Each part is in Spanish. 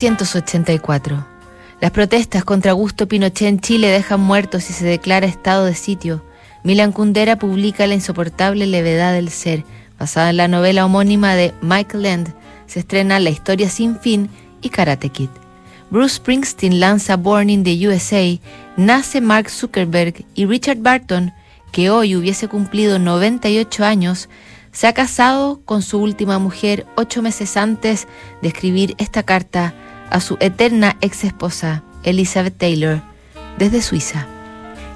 1984. Las protestas contra Augusto Pinochet en Chile dejan muertos y se declara estado de sitio. Milan Kundera publica La insoportable levedad del ser, basada en la novela homónima de Michael Land. Se estrena La historia sin fin y Karate Kid. Bruce Springsteen lanza Born in the USA, nace Mark Zuckerberg y Richard Barton, que hoy hubiese cumplido 98 años, se ha casado con su última mujer ocho meses antes de escribir esta carta a su eterna ex esposa, Elizabeth Taylor, desde Suiza.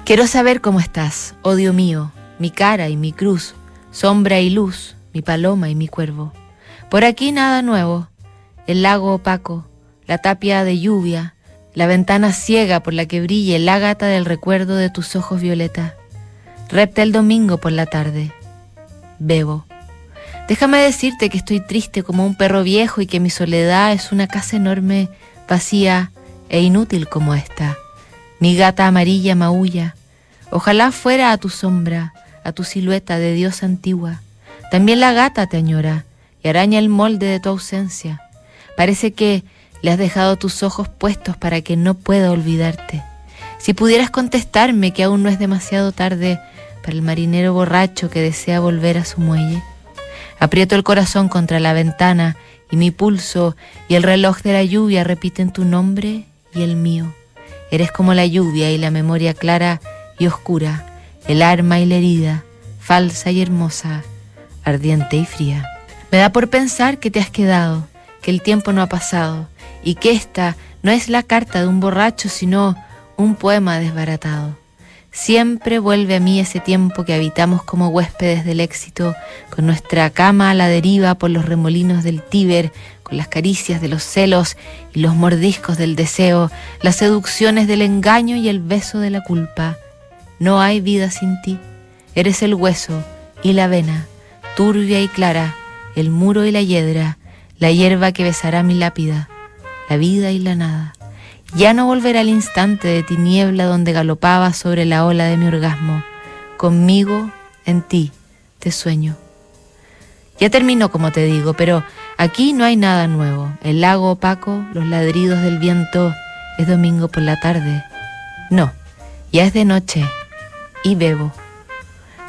Quiero saber cómo estás, oh Dios mío, mi cara y mi cruz, sombra y luz, mi paloma y mi cuervo. Por aquí nada nuevo, el lago opaco, la tapia de lluvia, la ventana ciega por la que brille el ágata del recuerdo de tus ojos violeta. Repta el domingo por la tarde. Bebo. Déjame decirte que estoy triste como un perro viejo y que mi soledad es una casa enorme, vacía e inútil como esta. Mi gata amarilla maulla. Ojalá fuera a tu sombra, a tu silueta de Dios antigua. También la gata te añora y araña el molde de tu ausencia. Parece que le has dejado tus ojos puestos para que no pueda olvidarte. Si pudieras contestarme que aún no es demasiado tarde para el marinero borracho que desea volver a su muelle. Aprieto el corazón contra la ventana y mi pulso y el reloj de la lluvia repiten tu nombre y el mío. Eres como la lluvia y la memoria clara y oscura, el arma y la herida, falsa y hermosa, ardiente y fría. Me da por pensar que te has quedado, que el tiempo no ha pasado y que esta no es la carta de un borracho, sino un poema desbaratado. Siempre vuelve a mí ese tiempo que habitamos como huéspedes del éxito, con nuestra cama a la deriva por los remolinos del Tíber, con las caricias de los celos y los mordiscos del deseo, las seducciones del engaño y el beso de la culpa. No hay vida sin ti. Eres el hueso y la vena, turbia y clara, el muro y la hiedra, la hierba que besará mi lápida, la vida y la nada. Ya no volverá al instante de tiniebla donde galopaba sobre la ola de mi orgasmo. Conmigo, en ti, te sueño. Ya terminó, como te digo, pero aquí no hay nada nuevo. El lago opaco, los ladridos del viento, es domingo por la tarde. No, ya es de noche y bebo.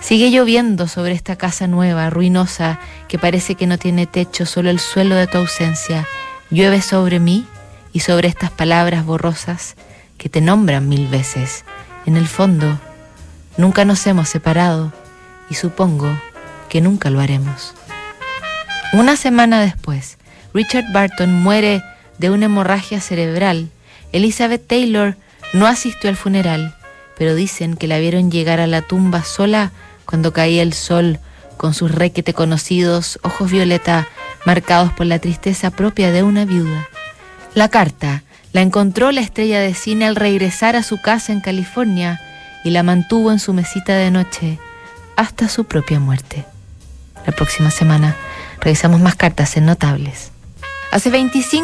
Sigue lloviendo sobre esta casa nueva, ruinosa, que parece que no tiene techo, solo el suelo de tu ausencia. Llueve sobre mí y sobre estas palabras borrosas que te nombran mil veces. En el fondo, nunca nos hemos separado y supongo que nunca lo haremos. Una semana después, Richard Barton muere de una hemorragia cerebral. Elizabeth Taylor no asistió al funeral, pero dicen que la vieron llegar a la tumba sola cuando caía el sol con sus requete conocidos ojos violeta marcados por la tristeza propia de una viuda. La carta la encontró la estrella de cine al regresar a su casa en California y la mantuvo en su mesita de noche hasta su propia muerte. La próxima semana revisamos más cartas en Notables. Hace 25